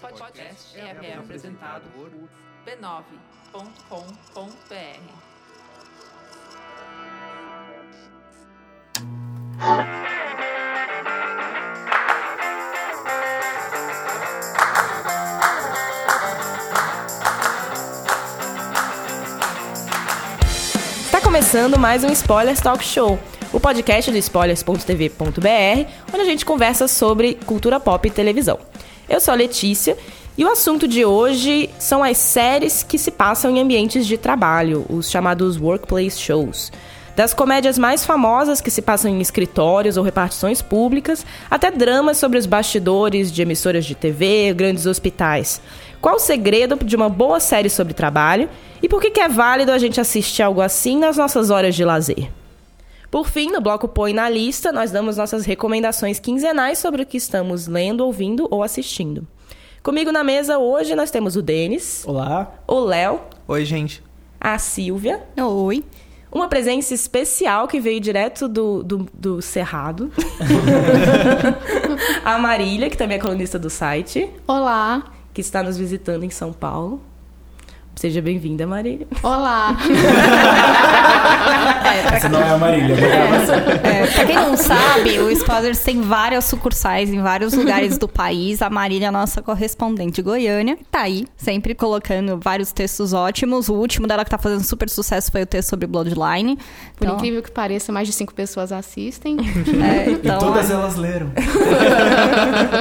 podcast é apresentado por b9.com.br. Está começando mais um Spoilers Talk Show, o podcast do spoilers.tv.br, onde a gente conversa sobre cultura pop e televisão. Eu sou a Letícia e o assunto de hoje são as séries que se passam em ambientes de trabalho, os chamados workplace shows. Das comédias mais famosas que se passam em escritórios ou repartições públicas, até dramas sobre os bastidores de emissoras de TV, grandes hospitais. Qual o segredo de uma boa série sobre trabalho e por que que é válido a gente assistir algo assim nas nossas horas de lazer? Por fim, no bloco Põe na Lista, nós damos nossas recomendações quinzenais sobre o que estamos lendo, ouvindo ou assistindo. Comigo na mesa hoje nós temos o Denis, Olá. o Léo, Oi, gente. a Silvia, Oi. uma presença especial que veio direto do, do, do Cerrado, a Marília, que também é colunista do site, Olá. que está nos visitando em São Paulo. Seja bem-vinda, Marília. Olá. Essa não é a Marília. É, pra quem não sabe, o Spoilers tem várias sucursais em vários lugares do país. A Marília é a nossa correspondente de Goiânia. Tá aí, sempre colocando vários textos ótimos. O último dela que tá fazendo super sucesso foi o texto sobre Bloodline. Por Então, incrível que pareça, mais de cinco pessoas assistem. é, E então, todas elas leram.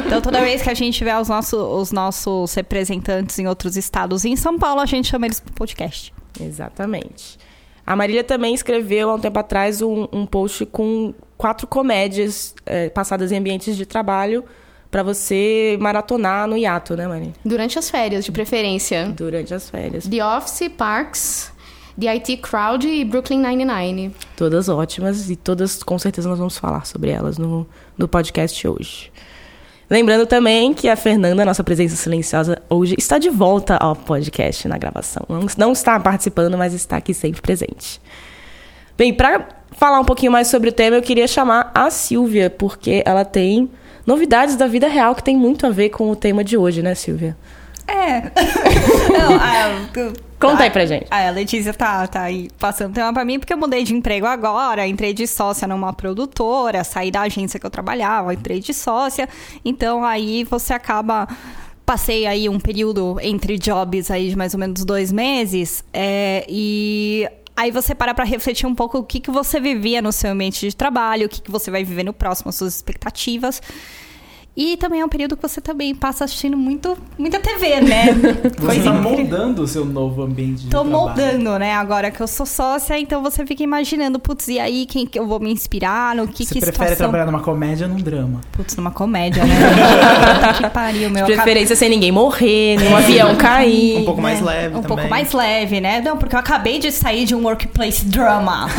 então, toda vez que a gente tiver os nossos, os nossos representantes em outros estados e em São Paulo, a gente chama eles pro podcast. Exatamente. A Marília também escreveu há um tempo atrás um, um post com quatro comédias eh, passadas em ambientes de trabalho para você maratonar no hiato, né, Marília? Durante as férias, de preferência. Durante as férias. The Office, Parks, The IT Crowd e Brooklyn Nine-Nine. Todas ótimas e todas, com certeza, nós vamos falar sobre elas no, no podcast hoje. Lembrando também que a Fernanda, nossa presença silenciosa, hoje está de volta ao podcast na gravação. Não, está participando, mas está aqui sempre presente. Bem, para falar um pouquinho mais sobre o tema, eu queria chamar a Silvia, porque ela tem novidades da vida real que tem muito a ver com o tema de hoje, né, Silvia? É. Não, a, Conta aí pra gente. A Letícia tá, tá aí passando tema pra mim, porque eu mudei de emprego agora, entrei de sócia numa produtora, saí da agência que eu trabalhava, entrei de sócia. Então aí você acaba. Passei aí um período entre jobs aí de mais ou menos dois meses. é, e aí você para pra refletir um pouco o que, que você vivia no seu ambiente de trabalho, o que, que você vai viver no próximo, as suas expectativas. E também é um período que você também passa assistindo muito, muita TV, né? Você está moldando o seu novo ambiente de Tô trabalho. moldando, né? Agora que eu sou sócia, então você fica imaginando, putz, e aí quem que eu vou me inspirar, no que Você que prefere situação... trabalhar numa comédia ou num drama? Putz, numa comédia, né? Puta que pariu, meu. De preferência sem ninguém morrer, nenhum avião cair. Um pouco mais É, leve Um também. pouco mais leve, né? Não, porque eu acabei de sair de um workplace drama.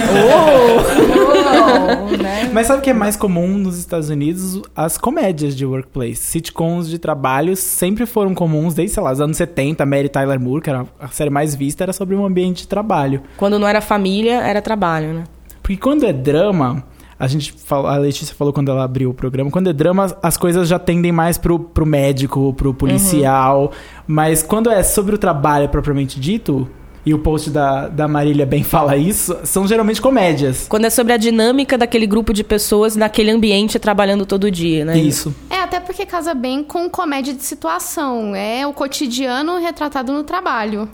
Oh, né? Mas sabe o que é mais comum nos Estados Unidos? As comédias de workplace. Sitcoms de trabalho sempre foram comuns desde, sei lá, os anos 70. Mary Tyler Moore, que era a série mais vista, era sobre um ambiente de trabalho. Quando não era família, era trabalho, né? Porque quando é drama, a gente fala, a Letícia falou quando ela abriu o programa, quando é drama, as coisas já tendem mais pro, pro médico, pro policial. Mas quando é sobre o trabalho propriamente dito, e o post da, da Marília bem fala isso, são geralmente comédias. Quando é sobre a dinâmica daquele grupo de pessoas naquele ambiente trabalhando todo dia, né? Isso. É, até porque casa bem com comédia de situação. É o cotidiano retratado no trabalho.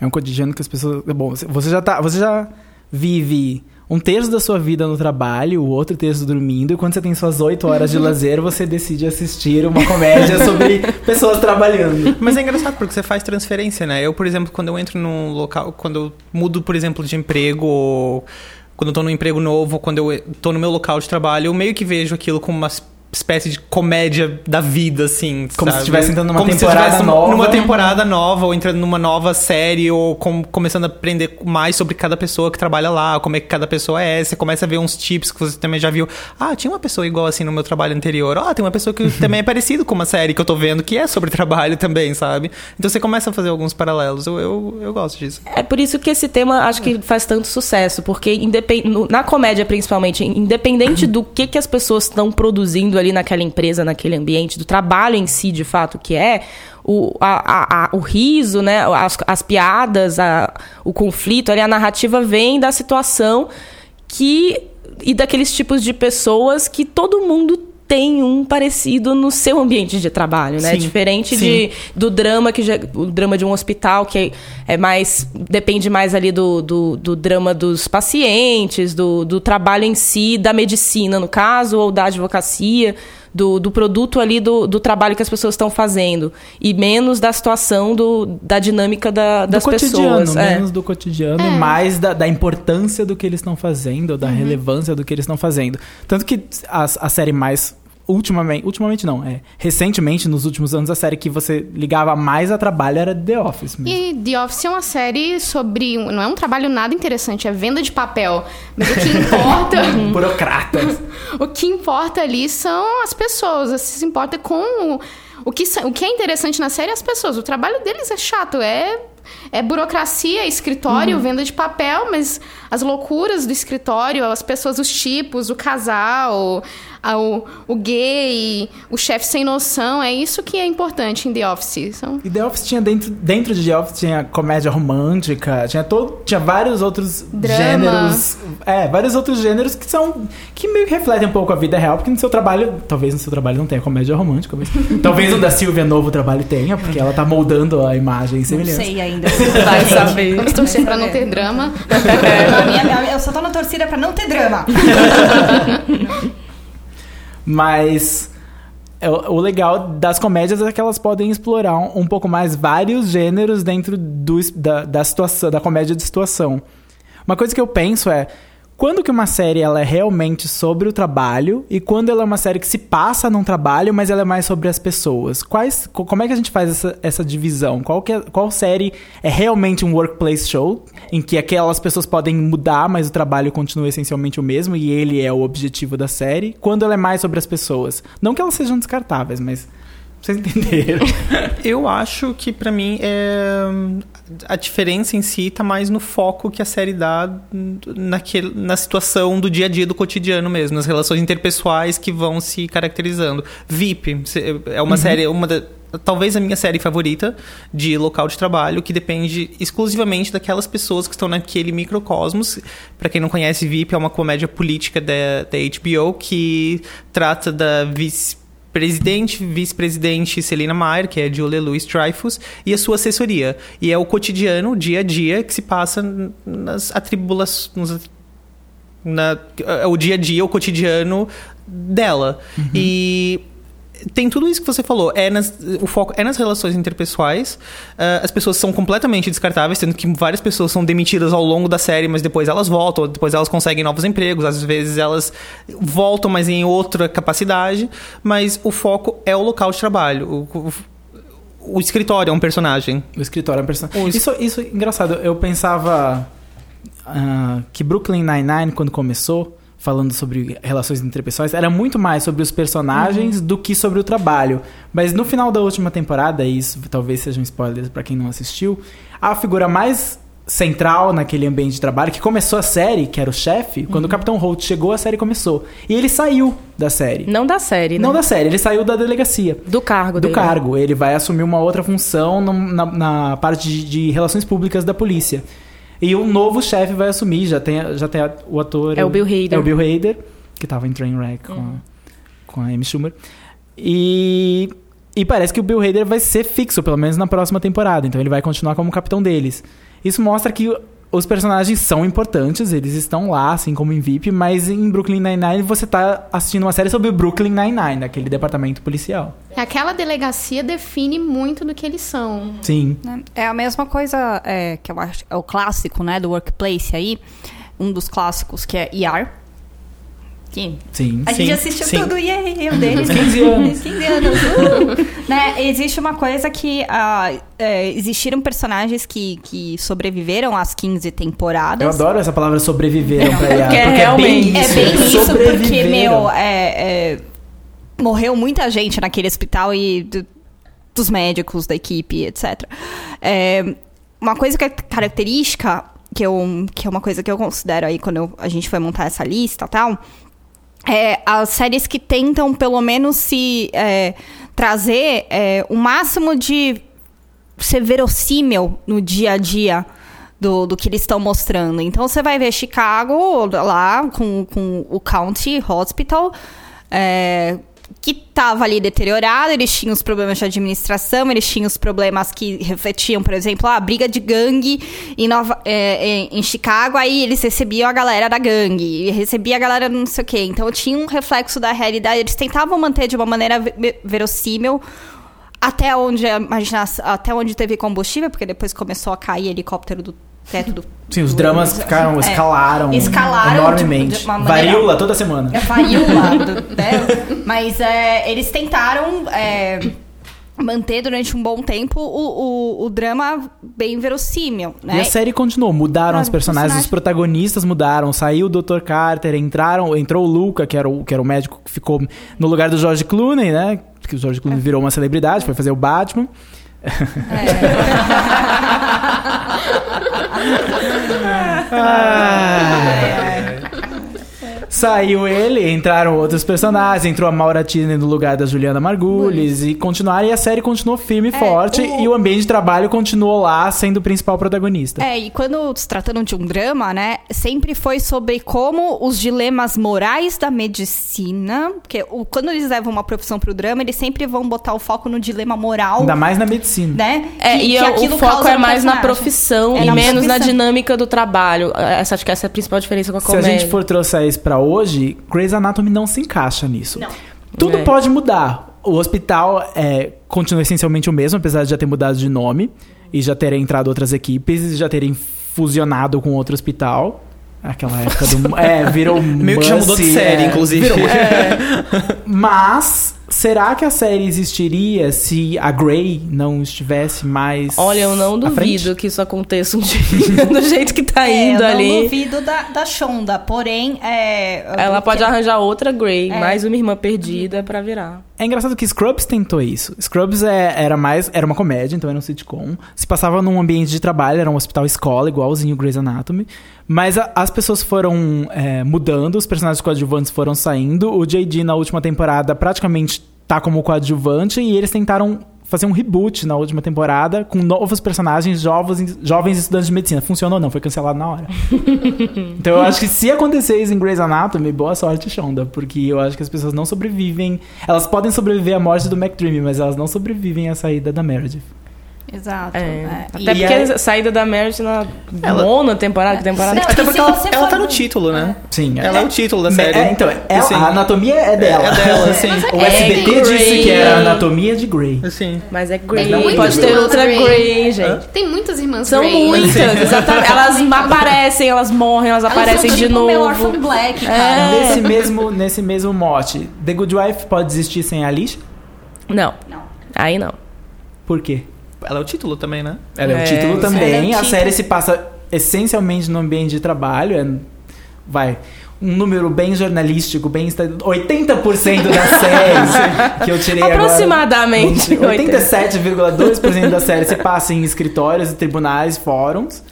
É um cotidiano que as pessoas. Bom, você- você já tá. Você já vive um terço da sua vida no trabalho, o outro terço dormindo, e quando você tem suas oito horas de lazer, você decide assistir uma comédia sobre pessoas trabalhando. Mas é engraçado porque você faz transferência, né? Eu, por exemplo, quando eu entro num local, quando eu mudo, por exemplo, de emprego, ou quando eu tô num emprego novo, quando eu tô no meu local de trabalho, eu meio que vejo aquilo como uma espécie de comédia da vida, assim. Como se sabe? estivesse entrando numa Como se temporada estivesse nova. Numa temporada nova, ou entrando numa nova série, ou com- começando a aprender mais sobre cada pessoa que trabalha lá, como é que cada pessoa é. Você começa a ver uns tips que você também já viu. Ah, tinha uma pessoa igual assim no meu trabalho anterior. Ah, tem uma pessoa que também é parecido com uma série que eu tô vendo, que é sobre trabalho também, sabe? Então você começa a fazer alguns paralelos. Eu, eu, eu gosto disso. É por isso que esse tema acho que faz tanto sucesso, porque independ... na comédia principalmente, independente do que, que as pessoas estão produzindo ali naquela empresa, naquele ambiente, do trabalho em si, de fato, que é o, a, a- o riso, né, as, as piadas, a- o conflito, ali, a narrativa vem da situação que e daqueles tipos de pessoas que todo mundo tem um parecido no seu ambiente de trabalho, né? Sim, Diferente sim. de do drama que já, o drama de um hospital que é, é mais depende mais ali do, do, do drama dos pacientes, do, do trabalho em si, da medicina no caso ou da advocacia, do, do produto ali do, do trabalho que as pessoas estão fazendo e menos da situação do, da dinâmica da, das do cotidiano, pessoas. é. menos do cotidiano e mais da, da importância do que eles estão fazendo, da relevância do que eles estão fazendo. Tanto que a, a série mais ultimamente, ultimamente não, é recentemente nos últimos anos a série que você ligava mais a trabalho era The Office mesmo. E The Office é uma série sobre. Não é um trabalho nada interessante, é venda de papel. Mas o que importa. Burocratas. o que importa ali são as pessoas. Você se importa com. O, o, que, o que é interessante na série é as pessoas. O trabalho deles é chato, é. É burocracia, é escritório, venda de papel, mas as loucuras do escritório, as pessoas, os tipos, o casal, a- o, o gay, o chefe sem noção, é isso que é importante em The Office. São E The Office tinha dentro, dentro de The Office tinha comédia romântica, tinha todo, tinha vários outros Drama. gêneros, é, vários outros gêneros que são que meio que refletem um pouco a vida real, porque no seu trabalho, talvez no seu trabalho não tenha comédia romântica, mas talvez no da Silvia Novo trabalho tenha, porque ela tá moldando a imagem e Não semelhança. sei ainda. Vai saber. Vamos torcer pra não ter drama. A minha- minha- eu só tô na torcida pra não ter drama. Mas é, o legal das comédias é que elas podem explorar um, um pouco mais vários gêneros dentro do, da, da situação, da comédia de situação. Uma coisa que eu penso é quando que uma série ela é realmente sobre o trabalho e quando ela é uma série que se passa num trabalho, mas ela é mais sobre as pessoas. Quais, co- como é que a gente faz essa, essa divisão? Qual, que é- qual série é realmente um workplace show em que aquelas pessoas podem mudar, mas o trabalho continua essencialmente o mesmo e ele é o objetivo da série? Quando ela é mais sobre as pessoas? Não que elas sejam descartáveis, mas vocês entenderam. Eu acho que pra mim é a diferença em si tá mais no foco que a série dá naquele, na situação do dia a dia do cotidiano mesmo, nas relações interpessoais que vão se caracterizando. VIP é uma série, uma da, talvez a minha série favorita de local de trabalho que depende exclusivamente daquelas pessoas que estão naquele microcosmos. Pra quem não conhece, VIP é uma comédia política da, da HBO que trata da vice presidente, vice-presidente Celina Mayer, que é Julia Louis Dreyfus, e a sua assessoria. E é o cotidiano, o dia a dia, que se passa nas atribulações. Na, é o dia a dia, o cotidiano dela. E tem tudo isso que você falou. É nas, o foco é nas relações interpessoais. Ah, as pessoas são completamente descartáveis, sendo que várias pessoas são demitidas ao longo da série, mas depois elas voltam, depois elas conseguem novos empregos, às vezes elas voltam, mas em outra capacidade. Mas o foco é o local de trabalho. O, o- o escritório é um personagem. O escritório é um personagem. Isso, isso é engraçado. Eu pensava ah, que Brooklyn Nine-Nine, quando começou, falando sobre relações interpessoais, era muito mais sobre os personagens do que sobre o trabalho. Mas no final da última temporada, e isso talvez seja um spoiler pra quem não assistiu, a figura mais central naquele ambiente de trabalho, que começou a série, que era o chefe, quando o Capitão Holt chegou, a série começou. E ele saiu da série. Não da série, né? Não da série, ele saiu da delegacia Do cargo do dele. cargo. Ele vai assumir uma outra função no- na, na parte de, de relações públicas da polícia. E um novo chefe vai assumir. Já tem, já tem a- o ator. É o Bill Hader. É o Bill Hader, que tava em Trainwreck com, a, com a Amy Schumer. E, e parece que o Bill Hader vai ser fixo, pelo menos na próxima temporada. Então ele vai continuar como capitão deles. Isso mostra que os personagens são importantes, eles estão lá, assim como em VIP, mas em Brooklyn Nine-Nine você tá assistindo uma série sobre o Brooklyn Nine-Nine, aquele departamento policial. Aquela delegacia define muito do que eles são. Sim. É a mesma coisa é, que eu acho é o clássico, né, do workplace aí. Um dos clássicos que é ER. Que Sim. a Sim, gente assistiu sim. tudo e eu deles. 15 anos. 15 anos. uh! né? Existe uma coisa que ah, é, existiram personagens que, que sobreviveram às 15 temporadas. Eu adoro essa palavra sobreviveram pra IA. Porque é porque realmente- bem É isso. bem isso, porque, meu, é, é, morreu muita gente naquele hospital e do- dos médicos, da equipe, etc. É, uma coisa que é característica, que, eu, que é uma coisa que eu considero aí quando eu- a gente foi montar essa lista e tal, é, as séries que tentam, pelo menos, se é, trazer é, o máximo de ser verossímil no dia a dia do, do que eles estão mostrando. Então, você vai ver Chicago lá com, com o County Hospital. É, que estava ali deteriorado, eles tinham os problemas de administração, eles tinham os problemas que refletiam, por exemplo, a briga de gangue em, Nova, é, em, em Chicago, aí eles recebiam a galera da gangue, recebia a galera não sei o quê. Então tinha um reflexo da realidade, eles tentavam manter de uma maneira ve- verossímil até onde a até onde teve combustível, porque depois começou a cair helicóptero do teto do. Sim, os do- dramas ficaram, É. escalaram, Escalaram enormemente. de- de maneira- Varíola toda semana. É varíola, do- né? Mas é, eles tentaram é, manter durante um bom tempo o, o, o drama bem verossímil, né? E a série continuou, mudaram Claro, os personagens, personagem. os protagonistas mudaram, saiu o Dr. Carter, entraram, entrou o Luca, que era o, que era o médico que ficou no lugar do George Clooney, né? Que o George Clooney virou uma celebridade, foi fazer o Batman. 哎。Saiu ele, entraram outros personagens, entrou a Maura Tierney no lugar da Juliana Margulies e continuaram, e a série continuou firme e forte, o- e o ambiente de trabalho continuou lá sendo o principal protagonista. É, e quando se tratando de um drama, né, sempre foi sobre como os dilemas morais da medicina, porque o- quando eles levam uma profissão pro drama, eles sempre vão botar o foco no dilema moral, Ainda mais na medicina. né? É, que- e que é- o foco é mais na profissão É e na menos na profissão. dinâmica do trabalho. Essa, acho que essa é a principal diferença com a Se comédia. a gente for trouxer isso pra hoje, Grey's Anatomy não se encaixa nisso. Tudo É. pode mudar. O hospital é, continua essencialmente o mesmo, apesar de já ter mudado de nome e já terem entrado outras equipes e já terem fusionado com outro hospital. Aquela época do. É, virou Meio que já mudou de série, é, inclusive. virou- Mas, será que a série existiria se a Grey não estivesse mais. Olha, eu não duvido que isso aconteça um dia do jeito que tá É, indo eu ali. não duvido da, da Shonda, porém... É, Ela o pode arranjar outra Grey, É. mais uma irmã perdida pra virar. É engraçado que Scrubs tentou isso. Scrubs é- era mais era uma comédia, então era um sitcom. Se passava num ambiente de trabalho, era um hospital escola, igualzinho Grey's Anatomy. Mas a- as pessoas foram é, mudando, os personagens coadjuvantes foram saindo. O JD na última temporada praticamente tá como coadjuvante e eles tentaram fazer um reboot na última temporada com novos personagens, jovens, jovens estudantes de medicina. Funcionou ou não? Foi cancelado na hora. Então eu acho que se acontecer isso em Grey's Anatomy, boa sorte, Shonda. Porque eu acho que as pessoas não sobrevivem. Elas podem sobreviver à morte do McDreamy, mas elas não sobrevivem à saída da Meredith. Exato. É. é. Até E- porque aí- a saída da Meredith na Ela- nona temporada, que temporada Não, Até e porque ela, ela tá no título, né? Sim. Ela é o título da série. é, então, ela- Sim. a anatomia é dela. É dela, sim. O É SBT Grey. disse que era a anatomia de Grey. Assim. Mas é Grey. Muitas Pode ter outra Grey. Grey, gente. Tem muitas irmãs São Grey. muitas, exatamente. Elas aparecem, elas morrem, elas Elas aparecem de tipo novo. meu Orphan Black, cara. É. Nesse, mesmo, nesse mesmo mote, The Good Wife pode existir sem a Alicia? Não, Não. aí não. Por quê? Ela é o título também, né? Ela é, É, o título também. É o a série se passa essencialmente no ambiente de trabalho. É, vai. Um número bem jornalístico, bem. esta- 80% da série que eu tirei Aproximadamente, agora. 87,2% da série se passa em escritórios, tribunais, fóruns.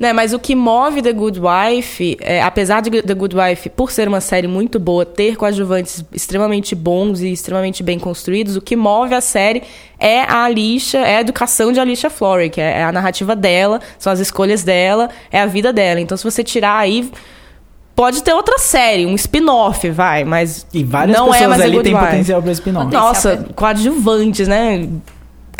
Né, mas o que move The Good Wife, é, apesar de The Good Wife, por ser uma série muito boa, ter coadjuvantes extremamente bons e extremamente bem construídos, o que move a série é a Alicia, é a educação de Alicia Florey, que é, é a narrativa dela, são as escolhas dela, é a vida dela. Então, se você tirar aí, pode ter outra série, um spin-off, vai, mas E várias não é pessoas mais The ali Good têm Wife. potencial pra spin-off. Nossa, coadjuvantes, né?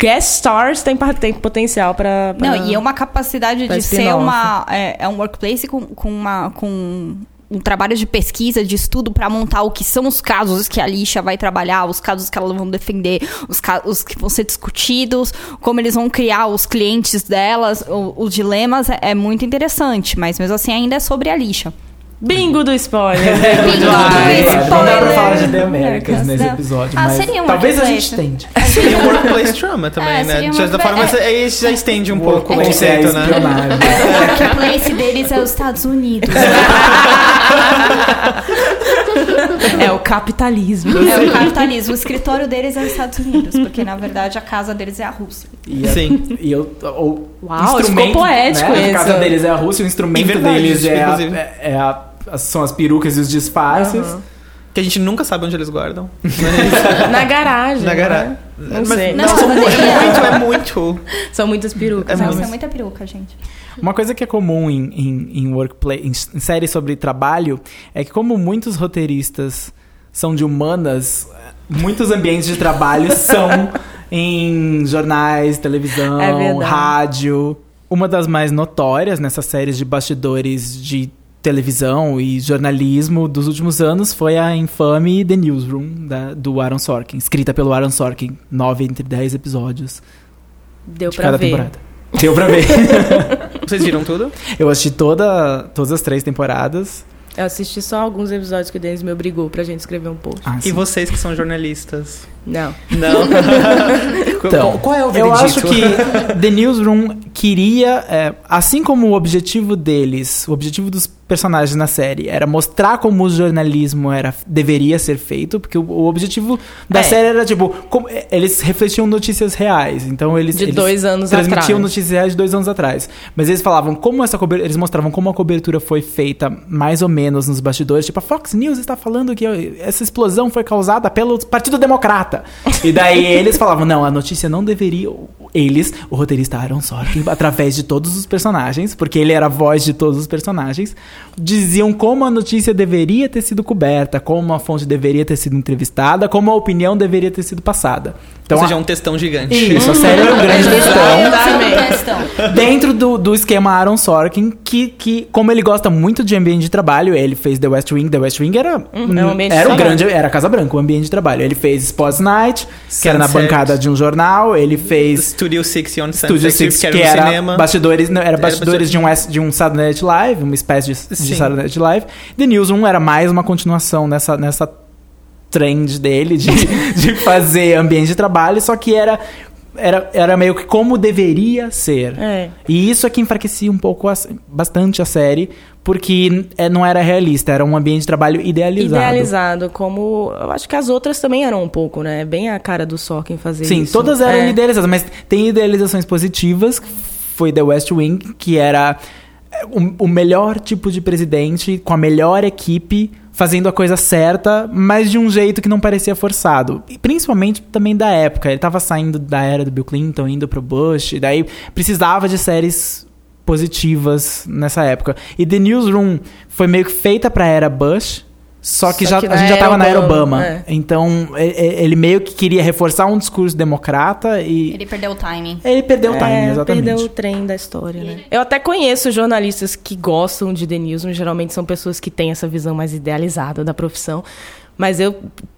Guest stars tem, tem potencial pra- Não, e é uma capacidade de ser uma. É, é um workplace com, com, uma, com um trabalho de pesquisa, de estudo pra montar o que são os casos que a Lixa vai trabalhar, os casos que elas vão defender, os casos que vão ser discutidos, como eles vão criar os clientes delas, o- os dilemas, é, é muito interessante, mas mesmo assim ainda é sobre a Lixa. Bingo do spoiler. Bingo do spoiler. Não dá pra falar de The. Americas nesse episódio, Ah, mas seria um talvez a gente tente. Seria um workplace drama também, É, né? De certa forma, mas aí já estende um pouco o conceito, é né? espionagem. O workplace deles é os Estados Unidos. É o capitalismo. É o capitalismo. O escritório deles é os Estados Unidos, porque na verdade a casa deles é a Rússia. E a- Sim. E eu, o Uau, instrumento, ficou poético né? A casa deles é a Rússia, o instrumento verdade, deles é, a, inclusive. é, é a- as- são as perucas e os disfarces. Que a gente nunca sabe onde eles guardam. Na garagem. Na né? garagem. Não sei. Não, Não, são mas mu- daí- é muito, é muito. São muitas perucas. É né? Muito. é muita peruca, gente. Uma coisa que é comum em, em, em workplace, em, em séries sobre trabalho, é que como muitos roteiristas são de humanas, muitos ambientes de trabalho são em jornais, televisão, É rádio. Uma das mais notórias nessas séries de bastidores de televisão e jornalismo dos últimos anos foi a infame The Newsroom, da- do Aaron Sorkin, escrita pelo Aaron Sorkin, nove entre dez episódios Deu de pra cada ver. temporada. Deu pra ver. Vocês viram tudo? Eu assisti toda, todas as três temporadas. Eu assisti só alguns episódios que o Denis me obrigou pra gente escrever um post. Ah, E vocês que são jornalistas? Não. Não. Então, qual, qual é o Eu veredito? acho que The Newsroom queria, é, assim como o objetivo deles, o objetivo dos personagens na série era mostrar como o jornalismo era, deveria ser feito, porque o, o objetivo da É. série era tipo, como- é, eles refletiam notícias reais, então eles De eles dois anos transmitiam atrás. notícias reais de dois anos atrás, mas eles falavam como essa cobertura, eles mostravam como a cobertura foi feita mais ou menos nos bastidores, tipo a Fox News está falando que essa explosão foi causada pelo Partido Democrata. E daí eles falavam, não, a notícia não deveria. Eles, o roteirista Aaron Sorkin, através de todos os personagens, porque ele era a voz de todos os personagens, diziam como a notícia deveria ter sido coberta, como a fonte deveria ter sido entrevistada, como a opinião deveria ter sido passada. Então, Ou seja, a- um textão gigante. isso, a série é um grande Exatamente. dentro do, do esquema Aaron Sorkin, que, que, como ele gosta muito de ambiente de trabalho, ele fez The West Wing. The West Wing era, Uhum, é um ambiente de era o trabalho. grande, era a Casa Branca, o ambiente de trabalho. Ele fez Sports Night, que era na Sunset. bancada de um jornal. Ele fez Studio 60 on Studio Sunset, Six, que era que era cinema. bastidores, não, era Era bastidores de um, de um Saturday Night Live, uma espécie de, de Sim. Saturday Night Live. The Newsroom era mais uma continuação nessa, nessa trend dele de, de fazer ambiente de trabalho, só que era, era, era meio que como deveria ser. É. E isso é que enfraquecia um pouco, a- bastante a série, porque é, não era realista, era um ambiente de trabalho idealizado. Idealizado, como eu acho que as outras também eram um pouco, né? Bem a cara do Sorkin fazer Sim, isso. todas eram É. idealizadas, mas tem idealizações positivas, que foi The West Wing, que era é, o, o melhor tipo de presidente, com a melhor equipe, fazendo a coisa certa, mas de um jeito que não parecia forçado. E principalmente também da época. Ele tava saindo da era do Bill Clinton, indo pro Bush, e daí precisava de séries positivas nessa época. E The Newsroom foi meio que feita pra era Bush, só que, Só já, que a na gente já era tava na era Obama, é. Então, e- e- ele meio que queria reforçar um discurso democrata e Ele perdeu o timing. ele perdeu o timing, É, exatamente. perdeu o trem da história, né? Eu até conheço jornalistas que gostam de The Newsroom, geralmente são pessoas que têm essa visão mais idealizada da profissão, mas eu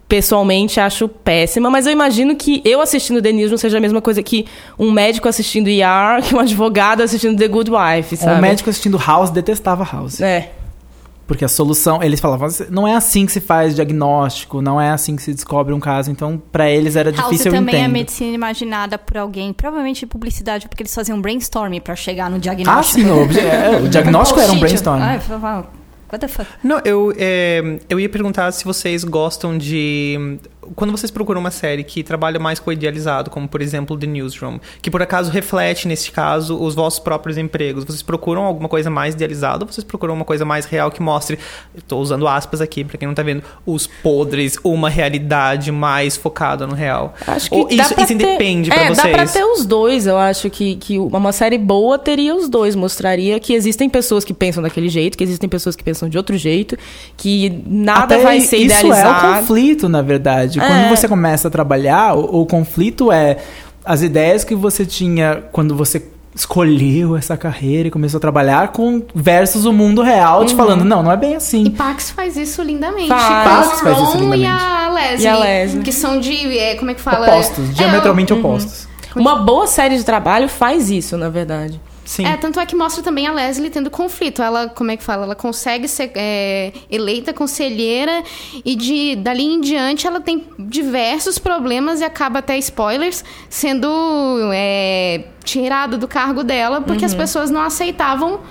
pessoalmente acho péssima, mas eu imagino que eu assistindo The Newsroom seja a mesma coisa que um médico assistindo ER, que um advogado assistindo The Good Wife, sabe? Um médico assistindo House detestava House. É. Porque a solução, eles falavam, não é assim que se faz diagnóstico, não é assim que se descobre um caso. Então, pra eles era House difícil eu também é medicina imaginada por alguém, provavelmente de publicidade, porque eles faziam brainstorming pra chegar no Ah, diagnóstico. sim, o, obje- é, o diagnóstico era um Post-it. brainstorm. Ai, eu falava, what the fuck? Não, eu, é, eu ia perguntar se vocês gostam de. Quando vocês procuram uma série que trabalha mais com o idealizado, como por exemplo The Newsroom, que por acaso reflete, nesse caso, os vossos próprios empregos, vocês procuram alguma coisa mais idealizada ou vocês procuram uma coisa mais real que mostre, estou usando aspas aqui pra quem não tá vendo, os podres, uma realidade mais focada no real? Acho que ou isso, isso ter- independe pra é, vocês? dá pra ter os dois. Eu acho que, que uma série boa teria os dois. Mostraria que existem pessoas que pensam daquele jeito, que existem pessoas que pensam de outro jeito, que nada Até vai ser isso idealizado. é o conflito, na verdade. É. Quando você começa a trabalhar, o, o conflito é as ideias que você tinha quando você escolheu essa carreira e começou a trabalhar com versus o mundo real Uhum. te falando, não, não é bem assim. E Pax faz isso lindamente. Faz. Com Pax faz isso lindamente. E a Leslie. E a Leslie. Que são de. é, como é que fala? Opostos, É, diametralmente opostos. Uma boa série de trabalho faz isso, na verdade. Sim. É, tanto é que mostra também a Leslie tendo conflito. Ela, como é que fala? Ela consegue ser é, eleita conselheira e de dali em diante ela tem diversos problemas e acaba até spoilers sendo é, tirado do cargo dela porque as pessoas não aceitavam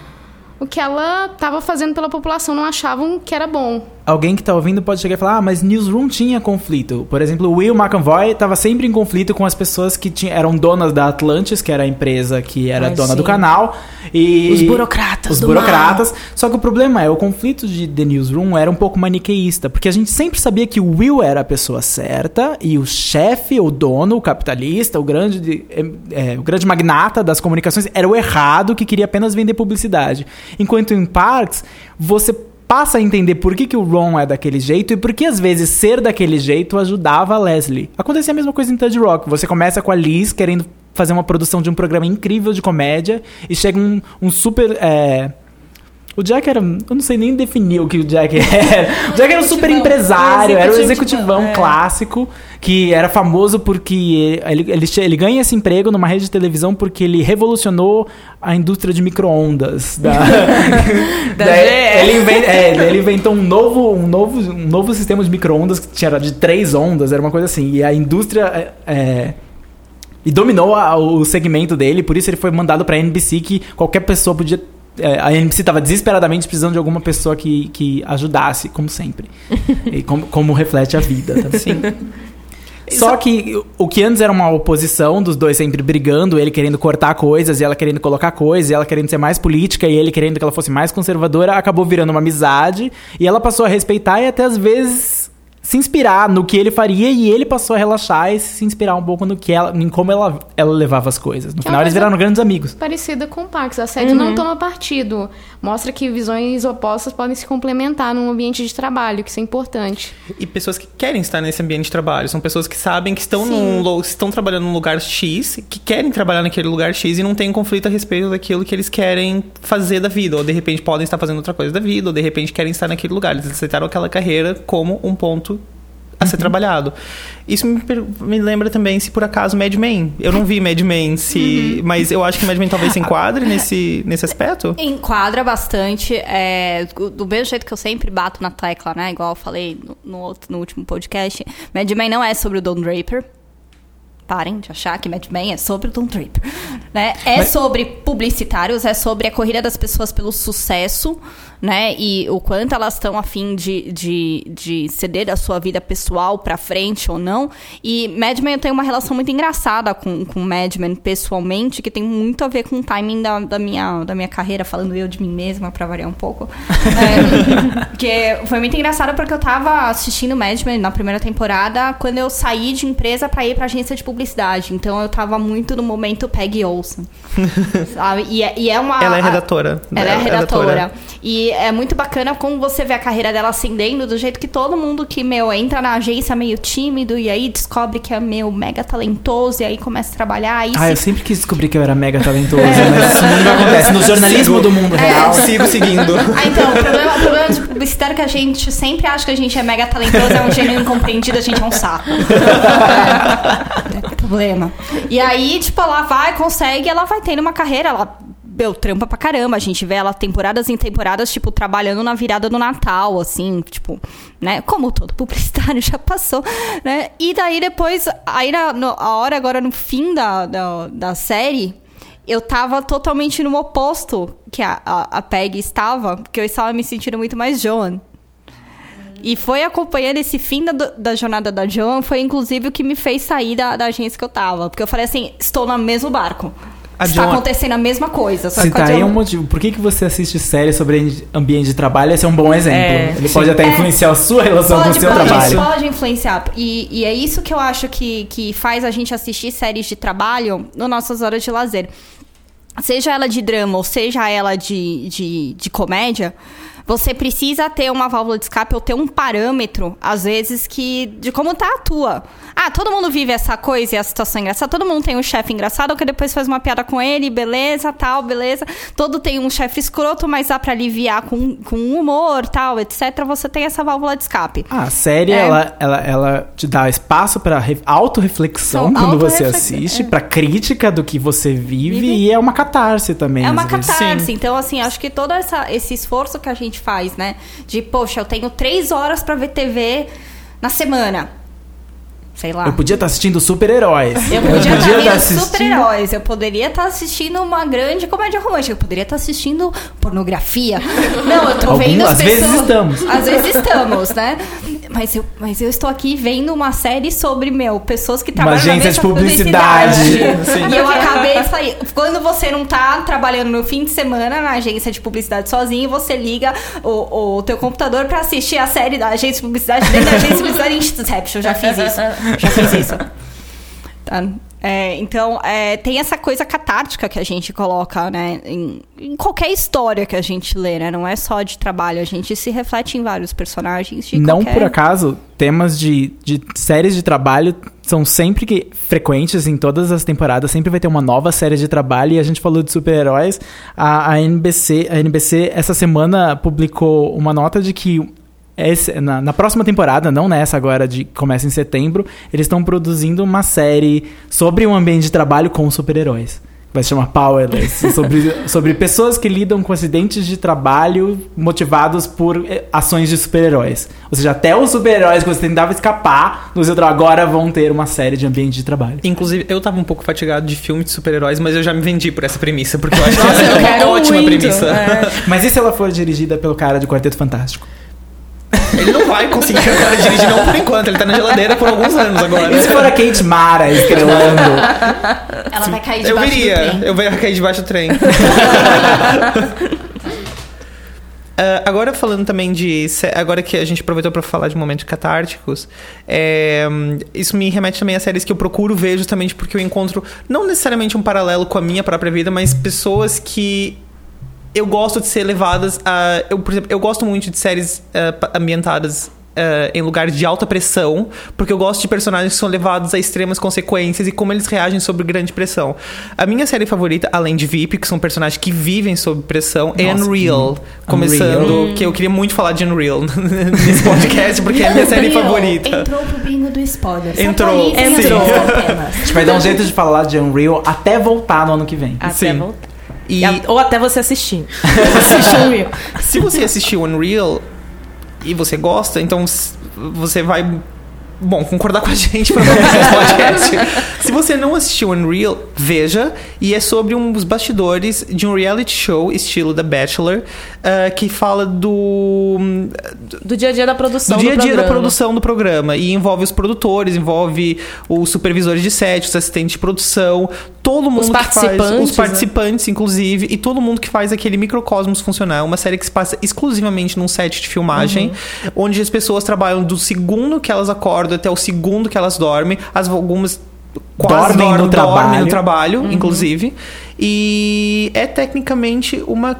o que ela estava fazendo pela população, não achavam que era bom. Alguém que tá ouvindo pode chegar e falar, ah, mas Newsroom tinha conflito. Por exemplo, o Will McAvoy tava sempre em conflito com as pessoas que tinham, eram donas da Atlantis, que era a empresa que era Ah, dona sim. do canal. E Os burocratas Os burocratas. Só que o problema é, o conflito de The Newsroom era um pouco maniqueísta, porque a gente sempre sabia que o Will era a pessoa certa e o chefe, o dono, o capitalista, o grande, é, o grande magnata das comunicações era o errado que queria apenas vender publicidade. Enquanto em Parks, você passa a entender por que, que o Ron é daquele jeito e por que às vezes ser daquele jeito ajudava a Leslie. Acontecia a mesma coisa em Ted Rock. Você começa com a Liz querendo fazer uma produção de um programa incrível de comédia e chega um, um super. é, O Jack era. Eu não sei nem definir o que o Jack era. O Jack era um super empresário, era o executivão é. clássico, que era famoso porque ele, ele, ele ganha esse emprego numa rede de televisão porque ele revolucionou a indústria de micro-ondas. Da, Da GE. ele, inven- é, ele inventou um novo, um, novo, um novo sistema de micro-ondas que tinha era de três ondas, era uma coisa assim. E a indústria. é, é, e dominou a- o segmento dele, por isso ele foi mandado pra NBC que qualquer pessoa podia. É, a NBC estava desesperadamente precisando de alguma pessoa que, que ajudasse, como sempre. e como, como reflete a vida. Tá? Sim. Só que o que antes era uma oposição dos dois sempre brigando, ele querendo cortar coisas e ela querendo colocar coisas, e ela querendo ser mais política e ele querendo que ela fosse mais conservadora, acabou virando uma amizade e ela passou a respeitar e até às vezes se inspirar no que ele faria e ele passou a relaxar e se inspirar um pouco no que ela, em como ela, ela levava as coisas. No Que é final eles viraram grandes amigos. Parecida com Parks. A série não toma partido. Mostra que visões opostas podem se complementar num ambiente de trabalho, que isso é importante. E pessoas que querem estar nesse ambiente de trabalho. São pessoas que sabem que estão, num, estão trabalhando num lugar X, que querem trabalhar naquele lugar X e não tem conflito a respeito daquilo que eles querem fazer da vida. Ou de repente podem estar fazendo outra coisa da vida, ou de repente querem estar naquele lugar. Eles aceitaram aquela carreira como um ponto a ser trabalhado. Isso me, me lembra também se por acaso Mad Men. Eu não vi Mad Men, se, mas eu acho que Mad Men talvez se enquadre nesse, nesse aspecto. Enquadra bastante. é, do mesmo jeito que eu sempre bato na tecla, né? Igual eu falei no, no outro- no último podcast. Mad Men não é sobre o Don Draper. Parem de achar que Mad Men é sobre o Don Draper. Né? É sobre publicitários, é sobre a corrida das pessoas pelo sucesso, né? E o quanto elas estão a fim de, de, de ceder a sua vida pessoal pra frente ou não. E Mad Men eu tenho uma relação muito engraçada com, com Mad Men pessoalmente, que tem muito a ver com o timing da, da, minha, da minha carreira, falando eu de mim mesma, pra variar um pouco. É, que foi muito engraçado porque eu tava assistindo Mad Men na primeira temporada quando eu saí de empresa pra ir pra agência de publicidade. Então eu tava muito no momento Peggy Olson. sabe? E, é- e é uma. Ela é a- redatora. ela é redatora. E é muito bacana como você vê a carreira dela ascendendo do jeito que todo mundo que, meu, entra na agência meio tímido e aí descobre que é, meu, mega talentoso e aí começa a trabalhar. Aí Ah, eu se... sempre quis descobrir que eu era mega talentoso, mas isso não acontece no jornalismo do mundo real. Sigo seguindo. Ah, então, o problema, o problema de publicitário é que a gente sempre acha que a gente é mega talentoso, é um gênio incompreendido, a gente é um saco. É, é problema. E aí, tipo, ela vai, consegue, ela vai tendo uma carreira, ela. Meu, trampa pra caramba. A gente vê ela temporadas em temporadas, tipo, trabalhando na virada do Natal, assim, tipo, né? Como todo publicitário já passou, né? E daí depois, aí na, no- a hora agora no fim da, da, da série, eu tava totalmente no oposto que a, a, a Peg estava, porque eu estava me sentindo muito mais Joan. E foi acompanhando esse fim da, da jornada da Joan, foi inclusive o que me fez sair da, da agência que eu tava. Porque eu falei assim, estou no mesmo barco. A Está Joan- acontecendo a mesma coisa. Só Se tá aí um motivo. Por que, que você assiste séries sobre ambiente de trabalho? Esse é um bom exemplo. É, Ele pode até É. influenciar a sua relação com o Pode, seu pode, trabalho. pode influenciar. E, e é isso que eu acho que, que faz a gente assistir séries de trabalho nas nossas horas de lazer. Seja ela de drama ou seja ela de, de, de comédia, você precisa ter uma válvula de escape ou ter um parâmetro, às vezes, que de como tá a tua. Ah, todo mundo vive essa coisa e a situação é engraçada. Todo mundo tem um chefe engraçado que depois faz uma piada com ele, beleza, tal, beleza. Todo tem um chefe escroto, mas dá pra aliviar com, com humor, tal, etc. Você tem essa válvula de escape. Ah, a série, É. ela, ela, ela te dá espaço pra re- autorreflexão Não, quando você autorreflex- assiste, é. pra crítica do que você vive, Vive. e é uma catarse também. É uma catarse. Então, assim, acho que todo essa, esse esforço que a gente faz, né? De, poxa, eu tenho três horas pra ver TV na semana. Sei lá. Eu podia estar assistindo super-heróis. Eu podia estar vendo assistindo- super-heróis, eu poderia estar assistindo uma grande comédia romântica, eu poderia estar assistindo pornografia. Não, eu tô Algum- vendo as às vezes pessoas... estamos. Às vezes estamos, né? Mas eu, mas eu estou aqui vendo uma série sobre, meu, pessoas que trabalham agência na mesma de publicidade. E eu acabei sair. Quando você não tá trabalhando no fim de semana na agência de publicidade sozinho, você liga o, o teu computador pra assistir a série da agência de publicidade dentro da agência de publicidade Inception. Já fiz isso. Já fiz isso. Tá? É, então, é, tem essa coisa catártica que a gente coloca, né? Em, em qualquer história que a gente lê, né? Não é só de trabalho, a gente se reflete em vários personagens Não qualquer... por acaso, temas de, de séries de trabalho são sempre que, frequentes em todas as temporadas, sempre vai ter uma nova série de trabalho e a gente falou de super-heróis. A, a NBC, a NBC essa semana publicou uma nota de que esse- na, na próxima temporada, não nessa agora de que começa em setembro, eles estão produzindo uma série sobre um ambiente de trabalho com super-heróis. Vai se chamar Powerless, sobre, sobre pessoas que lidam com acidentes de trabalho motivados por eh, ações de super-heróis. Ou seja, até os super-heróis que você tentava escapar no seu agora vão ter uma série de ambiente de trabalho. Inclusive, eu tava um pouco fatigado de filme de super-heróis, mas eu já me vendi por essa premissa, porque eu acho Nossa, que é uma ótima muito. premissa. É. Mas e se ela for dirigida pelo cara de Quarteto Fantástico? Ele não vai conseguir agora dirigir não por enquanto, ele tá na geladeira por alguns anos agora. E se for a Kate Mara estrelando? Ela vai cair Eu debaixo do viria, trem. eu ia cair debaixo do trem. Ah, agora falando também de. Agora que a gente aproveitou para falar de momentos catárticos, é, isso me remete também a séries que eu procuro ver justamente porque eu encontro não necessariamente um paralelo com a minha própria vida, mas pessoas que eu gosto de ser levadas a. Eu, por exemplo, eu gosto muito de séries pa- ambientadas. ah, em lugares de alta pressão, porque eu gosto de personagens que são levados a extremas consequências e como eles reagem sob grande pressão. A minha série favorita, além de VIP, que são personagens que vivem sob pressão, é Nossa, Unreal. hum. Começando, Unreal. que eu queria muito falar de Unreal nesse podcast, porque é a minha série favorita. Entrou pro bingo do spoiler. Entrou, suas campeãs. A gente vai dar um jeito de falar de Unreal até voltar no ano que vem. Até Sim. voltar. E E Ou até você assistir. Assistir Will. se você assistiu Unreal e você gosta, então você vai. Bom, concordar com a gente para esse podcast. Se você não assistiu Unreal, veja. E é sobre uns bastidores de um reality show estilo The Bachelor, ah, que fala do, Do dia a dia da produção do dia a dia da programa. produção do programa. E envolve os produtores, envolve os supervisores de set, os assistentes de produção, todo mundo que faz. participantes, Os né? participantes, inclusive, e todo mundo que faz aquele microcosmos funcionar. É uma série que se passa exclusivamente num set de filmagem, Uhum. onde as pessoas trabalham do segundo que elas acordam até o segundo que elas dormem. As, algumas. Quase Dormem no trabalho. no trabalho, Uhum. inclusive. E é tecnicamente uma.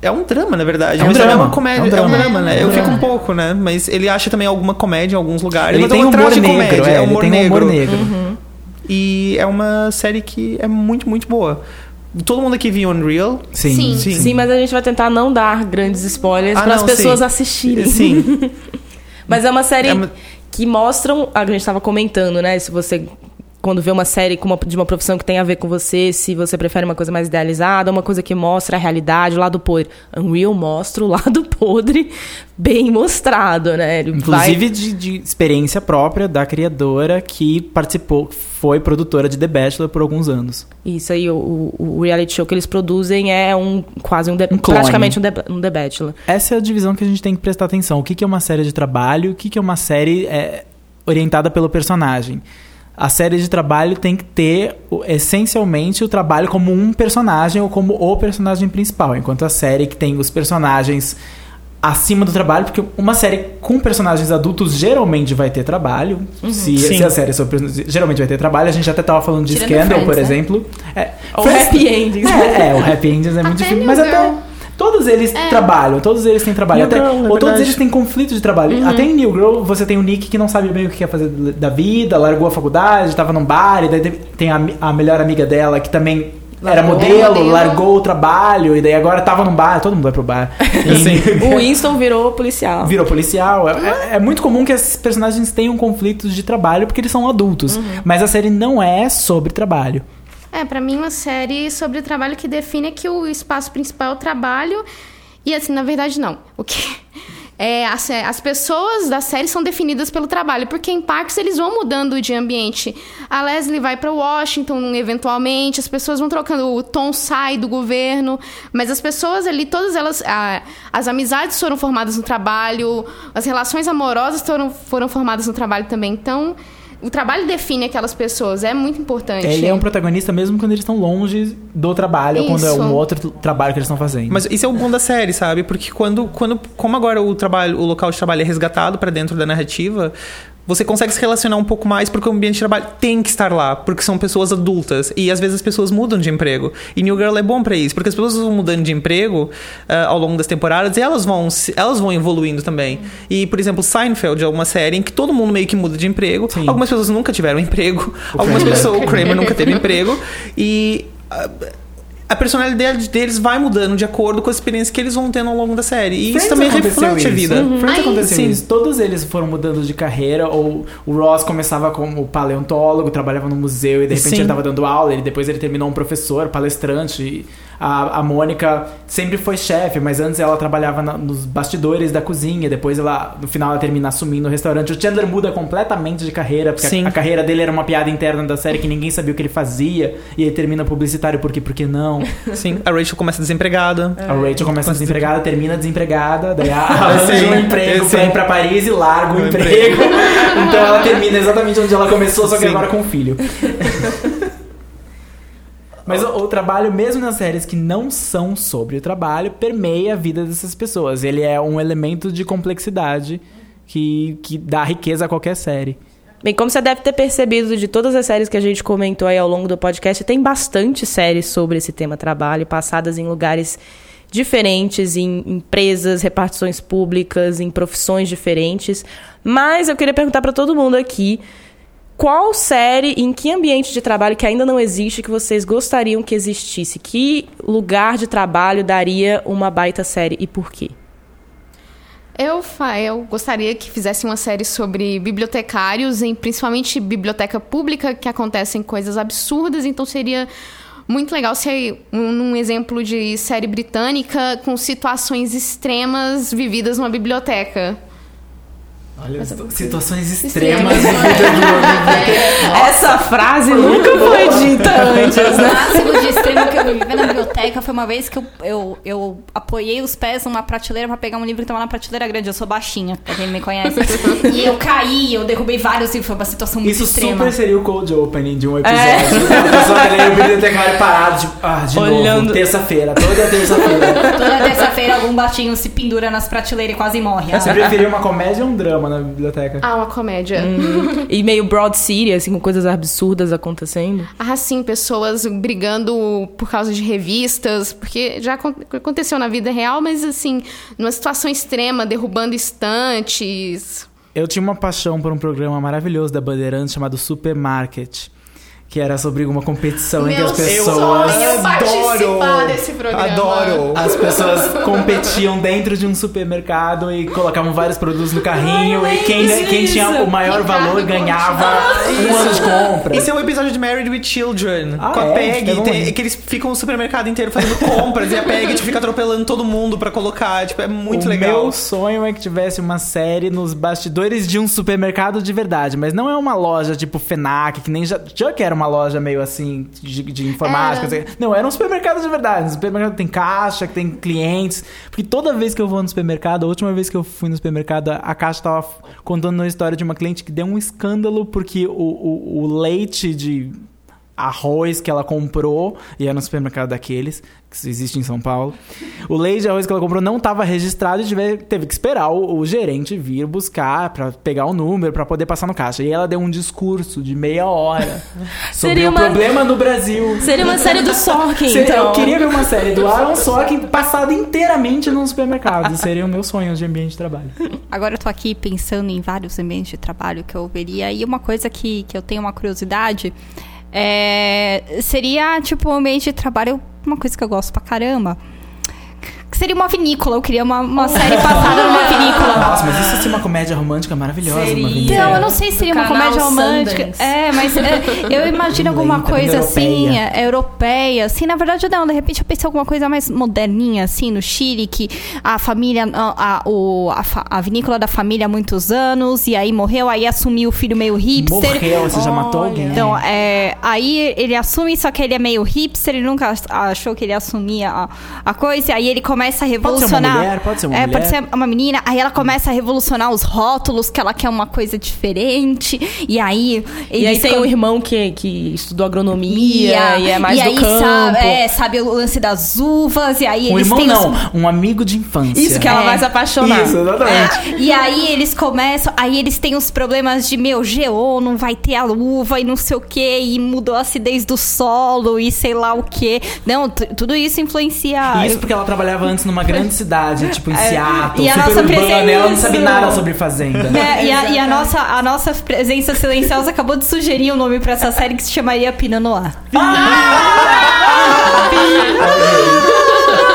É um drama, na verdade. É um Mas drama. É uma comédia. É um É um drama. drama, né? É um Eu fico drama. um pouco, né? Mas ele acha também alguma comédia em alguns lugares. Ele mas tem é uma humor negro, é, é ele humor tem negro. humor negro. E é uma série que é muito, muito boa. Todo mundo aqui viu Unreal. Sim. Sim. Sim. Sim, mas a gente vai tentar não dar grandes spoilers Ah, para as pessoas sim. assistirem. Sim. Mas é uma série É uma- que mostram. A gente estava comentando, né? Se você. Quando vê uma série uma- de uma profissão que tem a ver com você, se você prefere uma coisa mais idealizada, uma coisa que mostra a realidade, o lado podre. Unreal mostra o lado podre bem mostrado, né? Ele Inclusive vai- de, de experiência própria da criadora que participou, foi produtora de The Bachelor por alguns anos. Isso aí, o, o- reality show que eles produzem é um quase um, The- Um praticamente um The, um The Bachelor. Essa é a divisão que a gente tem que prestar atenção. O que, que é uma série de trabalho, o que, que é uma série é, orientada pelo personagem. A série de trabalho tem que ter essencialmente o trabalho como um personagem ou como o personagem principal, enquanto a série que tem os personagens acima do trabalho, porque uma série com personagens adultos geralmente vai ter trabalho. Se, Sim. se a série é sobre geralmente vai ter trabalho. A gente até tava falando de Tirando Scandal, Friends, por né? exemplo. É, Ou Friends- happy endings. é, é, o Happy Endings é muito Até difícil. Mas Girl. até. Todos eles trabalham, todos eles têm trabalho. New Até, Girl, é ou todos eles têm conflito de trabalho. Até em New Girl você tem o Nick que não sabe bem o que quer fazer da vida, largou a faculdade, tava num bar, e daí tem a, a melhor amiga dela que também era modelo, Modelo. largou o trabalho, e daí agora tava num bar, todo mundo vai pro bar. O Winston virou policial. virou policial. É, é- é muito comum que esses personagens tenham conflitos de trabalho porque eles são adultos. Mas a série não é sobre trabalho. É, pra mim, uma série sobre trabalho que define que o espaço principal é o trabalho. E assim, na verdade, não. O que. é, as, as pessoas da série são definidas pelo trabalho, porque em Parks eles vão mudando de ambiente. A Leslie vai para Washington, eventualmente, as pessoas vão trocando, o Tom sai do governo, mas as pessoas ali, todas elas, a- as amizades foram formadas no trabalho, as relações amorosas foram, foram formadas no trabalho também. Então, o trabalho define aquelas pessoas, é muito importante. Ele é um protagonista mesmo quando eles estão longe do trabalho, ou quando é Isso. um outro trabalho que eles estão fazendo. Mas isso é o bom da série, sabe? Porque quando, quando como agora o trabalho, o local de trabalho é resgatado pra dentro da narrativa, você consegue se relacionar um pouco mais porque o ambiente de trabalho tem que estar lá, porque são pessoas adultas e às vezes as pessoas mudam de emprego. E New Girl é bom pra isso, porque as pessoas vão mudando de emprego ah, ao longo das temporadas e elas vão se- elas vão evoluindo também. E por exemplo, Seinfeld é uma série em que todo mundo meio que muda de emprego. Sim. Algumas pessoas nunca tiveram emprego, algumas Kramer. pessoas o Kramer nunca teve emprego e ah, a personalidade deles vai mudando de acordo com a experiência que eles vão tendo ao longo da série. E isso Friends também aconteceu reflete a isso. vida. Friends Ai, aconteceu sim. isso. Todos eles foram mudando de carreira. Ou o Ross começava como paleontólogo, trabalhava no museu e de repente Sim. ele estava dando aula. Ele, depois ele terminou um professor, palestrante. E A, a Mônica sempre foi chefe, mas antes ela trabalhava na- nos bastidores da cozinha. Depois ela, no final, ela termina assumindo o restaurante. O Chandler muda completamente de carreira, porque a, a carreira dele era uma piada interna da série que ninguém sabia o que ele fazia. E ele termina publicitário, por quê? Por que não? Sim, a Rachel começa desempregada. A Rachel começa desempregada, termina desempregada, daí a- Ah, arranja um emprego pra ir pra Paris e larga o Um emprego. então ela termina exatamente onde ela começou, só que Sim. agora com um filho. Mas o, o trabalho, mesmo nas séries que não são sobre o trabalho, permeia a vida dessas pessoas. Ele é um elemento de complexidade que, que dá riqueza a qualquer série. Bem, como você deve ter percebido de todas as séries que a gente comentou aí ao longo do podcast, tem bastante séries sobre esse tema trabalho, passadas em lugares diferentes, em empresas, repartições públicas, em profissões diferentes. Mas eu queria perguntar para todo mundo aqui, qual série, em que ambiente de trabalho que ainda não existe que vocês gostariam que existisse? Que lugar de trabalho daria uma baita série e por quê? Eu, eu gostaria que fizesse uma série sobre bibliotecários, em principalmente biblioteca pública, que acontecem coisas absurdas, então seria muito legal ser um, um exemplo de série britânica com situações extremas vividas numa biblioteca. Olha, situações extremas de vida Essa frase nunca foi dita antes, O né? máximo de extremo que eu vivi na biblioteca foi uma vez que eu, eu, eu apoiei os pés numa prateleira pra pegar um livro que tava na prateleira grande. Eu sou baixinha, pra quem me conhece. e eu caí, eu derrubei vários livros. Foi uma situação muito Isso extrema. super seria o cold opening de um episódio. A pessoa lendo o bibliotecário parado, tipo, ah, de Olhando. novo, terça-feira, toda terça-feira. Toda terça-feira algum baixinho se pendura nas prateleiras e quase morre. Você preferia uma comédia ou um drama na biblioteca? Ah, uma comédia. E meio broad city, assim, com coisas absurdas acontecendo. Ah, sim, pessoas brigando por causa de revistas, porque já acon- aconteceu na vida real, mas assim, numa situação extrema, derrubando estantes. Eu tinha uma paixão por um programa maravilhoso da Bandeirantes chamado Supermarket. Que era sobre uma competição entre as pessoas. sonho participar desse programa. Adoro! As pessoas competiam dentro de um supermercado e colocavam vários produtos no carrinho. e quem, quem tinha o maior valor ganhava um ano de compra. Esse é o episódio de Married with Children. Ah, com a é? Peg. Tem- que eles ficam o supermercado inteiro fazendo compras e a Peg tipo, fica atropelando todo mundo pra colocar. Tipo, é muito o legal. meu sonho é que tivesse uma série nos bastidores de um supermercado de verdade, mas não é uma loja tipo Fenac, que nem já, já que era uma loja meio assim de, de informática. Era. assim. Não, era um supermercado de verdade. Um supermercado que tem caixa, que tem clientes. Porque toda vez que eu vou no supermercado, a última vez que eu fui no supermercado, a caixa tava contando uma história de uma cliente que deu um escândalo porque o, o, o leite de arroz que ela comprou, e era no supermercado daqueles, que existe em São Paulo. O leite de arroz que ela comprou não estava registrado e tive- teve que esperar o, o gerente vir buscar para pegar o número para poder passar no caixa. E ela deu um discurso de meia hora sobre Seria o uma- problema no Brasil. Seria uma série do Sorkin, Seria- então. Eu queria ver uma série do Aaron Sorkin passada inteiramente num supermercado. Seria o meu sonho de ambiente de trabalho. Agora eu tô aqui pensando em vários ambientes de trabalho que eu veria. E uma coisa que, que eu tenho uma curiosidade é, seria, tipo, um ambiente de trabalho, uma coisa que eu gosto pra caramba. Que seria uma vinícola. Eu queria uma, uma série passada numa vinícola. Nossa, mas isso é uma comédia romântica maravilhosa. Seria. Uma Então, eu não sei se seria Do uma comédia romântica. Sundance. É, mas é, eu imagino alguma Lenta, coisa assim, europeia. é, europeia, assim. Na verdade, não. De repente, eu pensei alguma coisa mais moderninha, assim, no Chile, que a família, a, a, o, a, a vinícola da família há muitos anos, e aí morreu, aí assumiu o filho meio hipster. Morreu, você já matou alguém? Então, é, aí ele assume, só que ele é meio hipster, ele nunca achou que ele assumia a, a coisa, e aí ele começa a Pode ser uma revolucionar. mulher, pode ser uma é, mulher. pode ser uma menina, aí ela começa a revolucionar os rótulos, que ela quer uma coisa diferente, e aí. E aí tem com- um irmão que, que estudou agronomia e é mais e do aí campo. Sabe, é, sabe o lance das uvas, e aí Um eles irmão têm os- não, um amigo de infância. Isso que ela É. vai se apaixonar. Isso, exatamente. É, e aí eles começam, aí eles têm os problemas de, meu, geou, não vai ter a uva e não sei o que, e mudou a acidez do solo e sei lá o que. Não, tudo isso influencia. Isso porque ela trabalhava antes numa grande cidade, tipo em Seattle, É. e a super nossa urbana, presença- ela não sabe nada sobre fazenda. né? E, a, e a nossa, a nossa presença silenciosa acabou de sugerir um nome pra essa série que se chamaria Pinot Noir.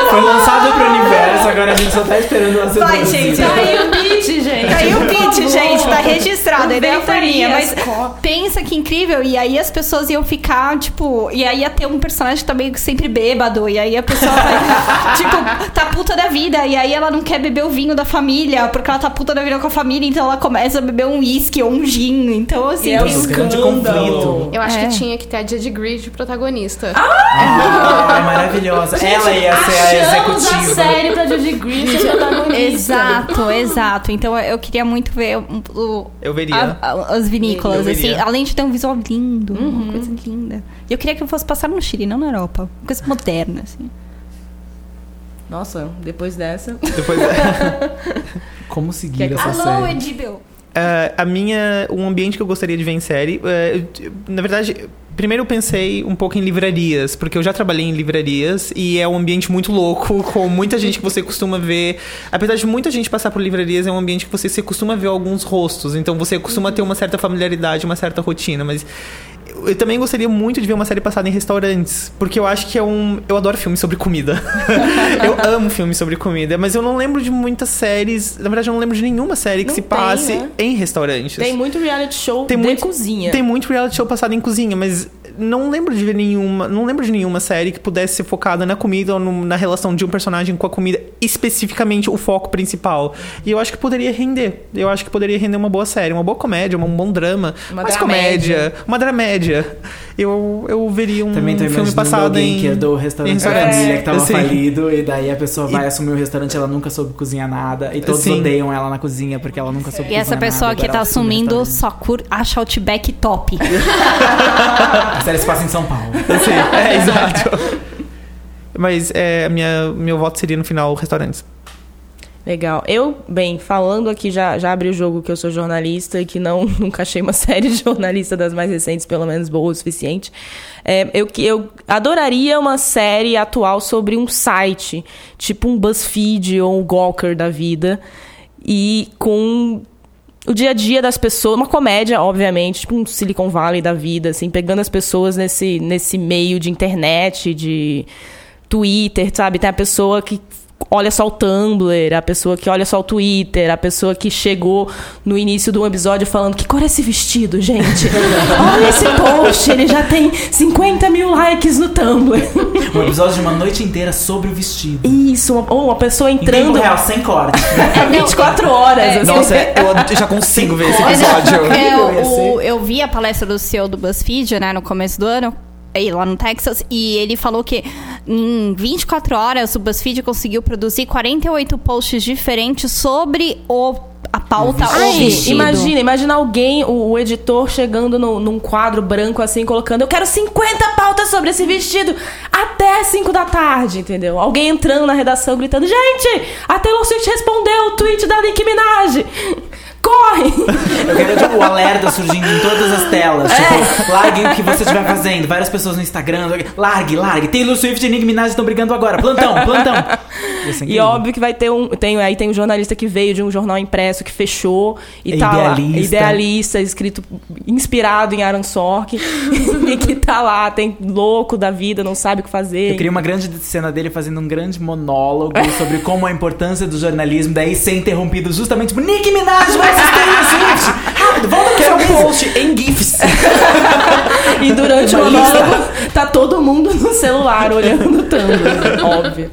Foi lançado pro universo, agora a gente só tá esperando ser Vai, gente, Tá aí o pitch, gente. Caiu o Por pitch, favor. gente, tá registrado, a ideia foi minha, mas pensa que incrível, e aí as pessoas iam ficar, tipo, e aí ia ter um personagem também sempre bêbado, e aí a pessoa vai, tipo, tá puta da vida, e aí ela não quer beber o vinho da família, porque ela tá puta da vida com a família, então ela começa a beber um uísque ou um gin, então assim, E é um conflito. Eu acho É. que tinha que ter a Jade Greer de protagonista. Ai, maravilhosa. ela ia ser a Achamos a série pra Judy Greer ser protagonista. Exato, exato. Então eu queria muito ver o, Eu veria. a- a- as vinícolas, Eu assim, veria. além de ter um visual lindo, uma coisa linda. E eu queria que eu fosse passar no Chile, não na Europa. Uma coisa moderna, assim. Nossa, depois dessa. Depois, Como seguir essa Alô, série? Edibel. É, a minha, um ambiente que eu gostaria de ver em série, eu- na verdade, primeiro eu pensei um pouco em livrarias, porque eu já trabalhei em livrarias e é um ambiente muito louco, com muita gente que você costuma ver. Apesar de muita gente passar por livrarias, é um ambiente que você se costuma ver alguns rostos, então você costuma ter uma certa familiaridade, uma certa rotina, mas eu também gostaria muito de ver uma série passada em restaurantes, porque eu acho que é um. Eu adoro filmes sobre comida. eu amo filmes sobre comida, mas eu não lembro de muitas séries. Na verdade, eu não lembro de nenhuma série que Não se tem, passe né? em restaurantes. Tem muito reality show Tem muito- cozinha. Tem muito reality show passado em cozinha, mas não lembro de ver nenhuma. Não lembro de nenhuma série que pudesse ser focada na comida ou no- na relação de um personagem com a comida, especificamente o foco principal. E eu acho que poderia render. Eu acho que poderia render uma boa série, uma boa comédia, um bom drama. Uma mais dramédia. comédia. Uma dramédia. Eu, eu veria um Também tô filme passado em. que herdou o restaurante da restaurantes. família que tava Sim. falido e daí a pessoa vai assumir o restaurante ela nunca soube cozinhar nada e todos Sim. odeiam ela na cozinha porque ela nunca soube E essa cozinhar pessoa nada, que agora tá ela assume o assumindo só cur acha Outback top. Série se passa em São Paulo. Sim, é, exato. Mas é, minha, meu voto seria no final restaurantes. Legal. Eu, bem, falando aqui, já, já abri o jogo que eu sou jornalista e que não nunca achei uma série de jornalista das mais recentes, pelo menos boa o suficiente. É, eu, que- eu adoraria uma série atual sobre um site, tipo um BuzzFeed ou um Gawker da vida, e com o dia a dia das pessoas, uma comédia, obviamente, tipo um Silicon Valley da vida, assim, pegando as pessoas nesse, nesse meio de internet, de Twitter, sabe? Tem a pessoa que olha só o Tumblr, a pessoa que olha só o Twitter, a pessoa que chegou no início de um episódio falando que cor é esse vestido, gente? Olha esse post, ele já tem 50 mil likes no Tumblr. Um episódio de uma noite inteira sobre o vestido. Isso, uma- ou uma pessoa Em tempo entrando real, sem corte. é 24 horas. assim. Nossa, eu já consigo ver esse episódio. É, o, eu vi a palestra do CEO do BuzzFeed, né, no começo do ano, lá no Texas, e ele falou que em 24 horas o BuzzFeed conseguiu produzir 48 posts diferentes sobre o, a pauta Ai, imagina, imagina alguém, o, o editor chegando no- num quadro branco assim, colocando Eu quero 50 pautas sobre esse vestido até 5 da tarde, entendeu? Alguém entrando na redação gritando Gente, a Taylor Swift respondeu o tweet da Nicki Minaj Corre! Eu quero, tipo, o alerta surgindo em todas as telas. Tipo, largue o que você estiver fazendo. Várias pessoas no Instagram. Largue, largue. Taylor Swift e Nicki Minaj estão brigando agora. Plantão, plantão. E incrível. óbvio que vai ter um. Tem, aí tem um jornalista que veio de um jornal impresso que fechou e É tá idealista. lá. Idealista, escrito, inspirado em Aaron Sorkin. e que tá lá, tem louco da vida, não sabe o que fazer. Eu queria uma grande cena dele fazendo um grande monólogo sobre como a importância do jornalismo, daí ser interrompido justamente por Nicki Minaj versus Taylor Swift. Rápido, volta no seu post em GIFs. E durante o monólogo, tá todo mundo no celular olhando o Tumblr, óbvio.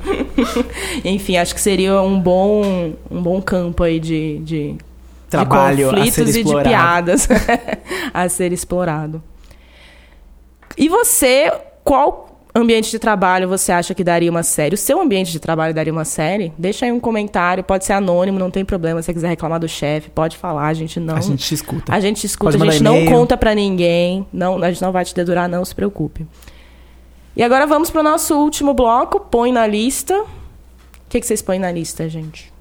Enfim, acho que seria um bom, um bom campo aí de, de, Trabalho de a conflitos ser e de explorado. piadas a ser explorado. E você, qual ambiente de trabalho você acha que daria uma série? O seu ambiente de trabalho daria uma série? Deixa aí um comentário, pode ser anônimo, não tem problema. Se você quiser reclamar do chefe, pode falar, a gente não. A gente te escuta. A gente escuta, Pode a gente não conta pra ninguém. Não, a gente não vai te dedurar, não se preocupe. E agora vamos pro nosso último bloco. Põe na lista. O que, que vocês põem na lista, gente?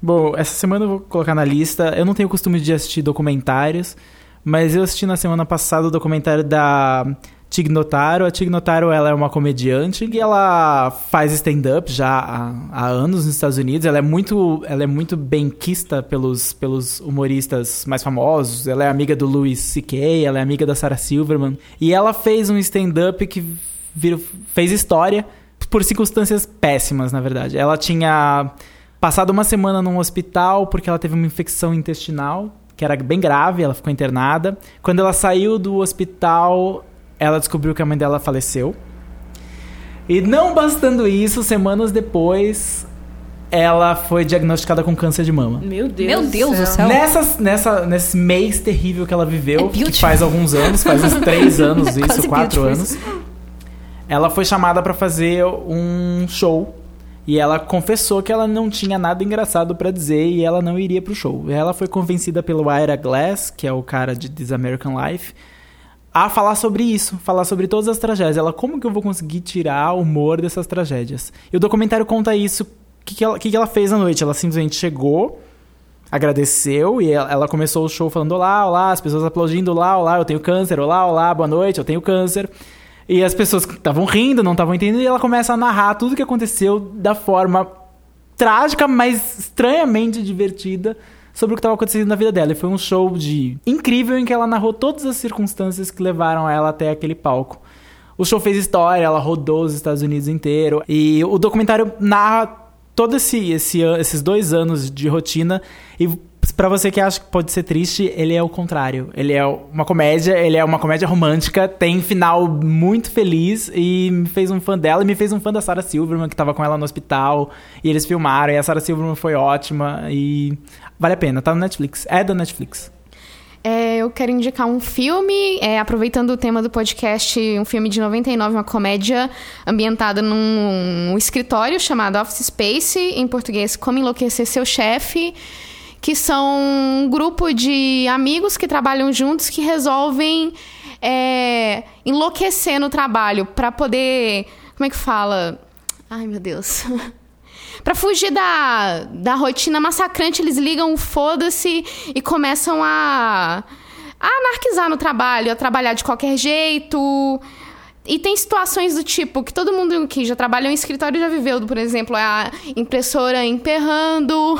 Bom, essa semana eu vou colocar na lista. Eu não tenho costume de assistir documentários, mas eu assisti na semana passada o documentário da Tig Notaro. A Tig Notaro ela é uma comediante e ela faz stand-up já há, há anos nos Estados Unidos. Ela é muito, ela é muito benquista pelos, pelos humoristas mais famosos. Ela é amiga do Louis C.K., ela é amiga da Sarah Silverman. E ela fez um stand-up que virou- fez história por circunstâncias péssimas, na verdade. Ela tinha passado uma semana num hospital porque ela teve uma infecção intestinal, que era bem grave, ela ficou internada. Quando ela saiu do hospital, ela descobriu que a mãe dela faleceu. E não bastando isso, semanas depois, ela foi diagnosticada com câncer de mama. Meu Deus. Meu Deus do céu. Nessa, nessa, nesse mês terrível que ela viveu, É que faz alguns anos, faz uns três anos isso, Quase quatro beautiful anos, ela foi chamada pra fazer um show. E ela confessou que ela não tinha nada engraçado pra dizer e ela não iria pro show. Ela foi convencida pelo Ira Glass, que é o cara de This American Life, a falar sobre isso, falar sobre todas as tragédias. Ela, como que eu vou conseguir tirar o humor dessas tragédias? E o documentário conta isso. O que, que, ela, que, que ela fez à noite? Ela simplesmente chegou, agradeceu e ela, ela começou o show falando: Olá, olá, as pessoas aplaudindo: Olá, olá, eu tenho câncer, olá, olá, boa noite, eu tenho câncer. E as pessoas estavam rindo, não estavam entendendo, e ela começa a narrar tudo o que aconteceu da forma trágica, mas estranhamente divertida sobre o que estava acontecendo na vida dela. E foi um show de incrível em que ela narrou todas as circunstâncias que levaram ela até aquele palco. O show fez história, ela rodou os Estados Unidos inteiro e o documentário narra todo esse, esse esses dois anos de rotina e pra você que acha que pode ser triste, ele é o contrário. Ele é uma comédia, ele é uma comédia romântica, tem final muito feliz e me fez um fã dela e me fez um fã da Sarah Silverman que tava com ela no hospital e eles filmaram e a Sarah Silverman foi ótima e vale a pena, tá no Netflix. É da Netflix. É, eu quero indicar um filme, é, aproveitando o tema do podcast, um filme de 99, uma comédia ambientada num um escritório chamado Office Space, em português Como Enlouquecer Seu Chefe, que são um grupo de amigos que trabalham juntos que resolvem é, enlouquecer no trabalho para poder. Como é que fala? Ai, meu Deus. Pra fugir da, da rotina massacrante, eles ligam o foda-se e começam a, a anarquizar no trabalho, a trabalhar de qualquer jeito. E tem situações do tipo que todo mundo que já trabalhou em escritório já viveu, por exemplo, a impressora emperrando,